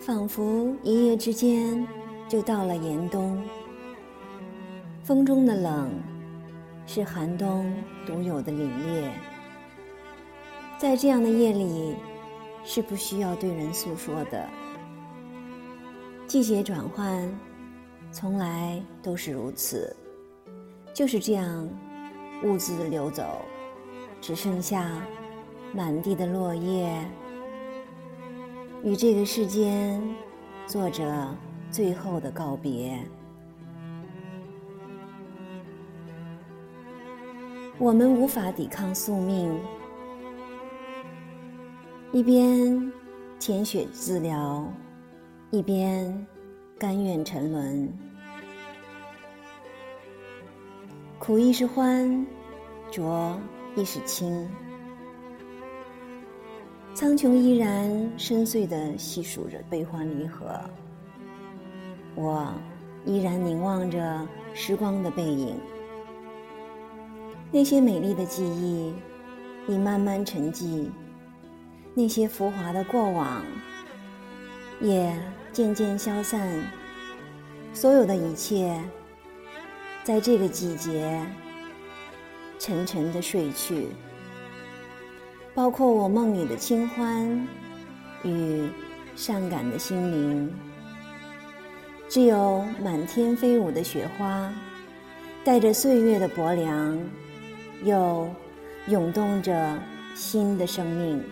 仿佛一夜之间就到了严冬。风中的冷，是寒冬独有的凛冽。在这样的夜里，是不需要对人诉说的。季节转换，从来都是如此。就是这样，兀自流走，只剩下满地的落叶，与这个世间做着最后的告别。我们无法抵抗宿命，一边舔血自疗，一边甘愿沉沦。苦亦是欢，浊亦是清。苍穹依然深邃地细数着悲欢离合，我依然凝望着时光的背影。那些美丽的记忆已慢慢沉寂，那些浮华的过往也渐渐消散。所有的一切，在这个季节沉沉的睡去，包括我梦里的清欢与善感的心灵。只有满天飞舞的雪花，带着岁月的薄凉。又涌动着新的生命。